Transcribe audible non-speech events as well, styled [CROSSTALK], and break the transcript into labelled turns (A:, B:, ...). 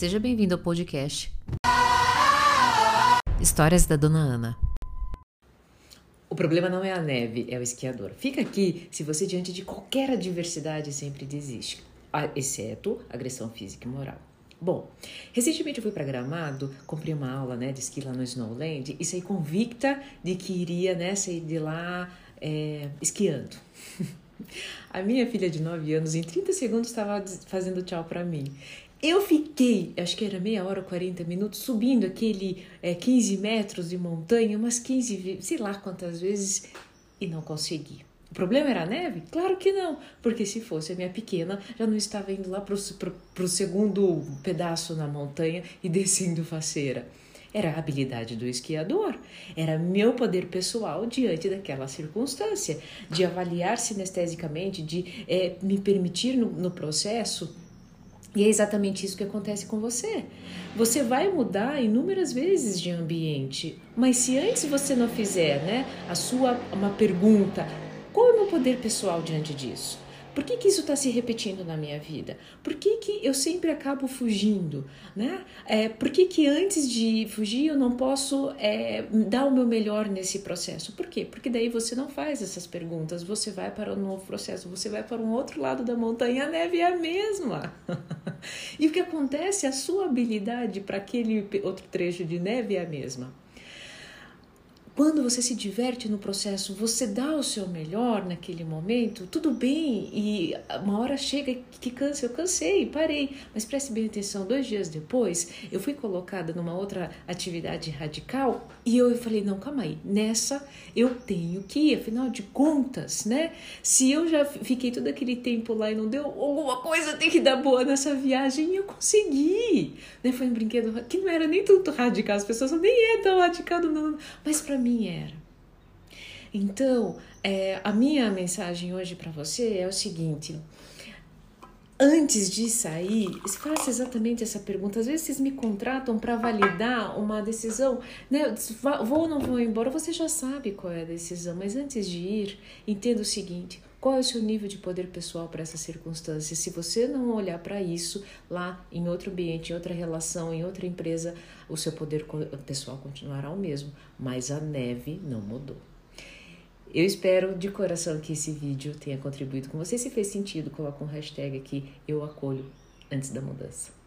A: Seja bem-vindo ao podcast Histórias da Dona Ana.
B: O problema não é a neve, é o esquiador. Fica aqui se você, diante de qualquer adversidade, sempre desiste, exceto agressão física e moral. Bom, recentemente eu fui para Gramado, comprei uma aula né, de esqui lá no Snowland e saí convicta de que iria né, sair de lá é, esquiando. [LAUGHS] A minha filha de 9 anos, em 30 segundos, estava fazendo tchau para mim. Eu fiquei, acho que era meia hora, 40 minutos, subindo aquele é, 15 metros de montanha, umas 15, sei lá quantas vezes, e não consegui. O problema era a neve? Claro que não, porque se fosse a minha pequena, já não estava indo lá para o segundo pedaço na montanha e descendo faceira. Era a habilidade do esquiador, era meu poder pessoal diante daquela circunstância, de avaliar sinestesicamente, de é, me permitir no, no processo e é exatamente isso que acontece com você. Você vai mudar inúmeras vezes de ambiente, mas se antes você não fizer, né, a sua uma pergunta, qual é o meu poder pessoal diante disso? Por que, que isso está se repetindo na minha vida? Por que, que eu sempre acabo fugindo? Né? É, por que, que antes de fugir eu não posso é, dar o meu melhor nesse processo? Por quê? Porque daí você não faz essas perguntas, você vai para um novo processo, você vai para um outro lado da montanha, a neve é a mesma. [LAUGHS] e o que acontece? A sua habilidade para aquele outro trecho de neve é a mesma. Quando você se diverte no processo, você dá o seu melhor naquele momento, tudo bem, e uma hora chega que cansa, eu cansei, parei, mas preste bem atenção, dois dias depois, eu fui colocada numa outra atividade radical e eu falei, não, calma aí, nessa eu tenho que ir, afinal de contas, né, se eu já fiquei todo aquele tempo lá e não deu, alguma coisa tem que dar boa nessa viagem e eu consegui, né, foi um brinquedo que não era nem tanto radical, as pessoas nem é tão radical, não, mas para mim era. Então, é, a minha mensagem hoje para você é o seguinte: antes de sair, faça exatamente essa pergunta. Às vezes vocês me contratam para validar uma decisão, né? Vou ou não vou embora, você já sabe qual é a decisão, mas antes de ir, entenda o seguinte: qual é o seu nível de poder pessoal para essa circunstância? Se você não olhar para isso lá em outro ambiente, em outra relação, em outra empresa, o seu poder pessoal continuará o mesmo, mas a neve não mudou. Eu espero de coração que esse vídeo tenha contribuído com você. Se fez sentido, coloca um hashtag aqui, eu acolho antes da mudança.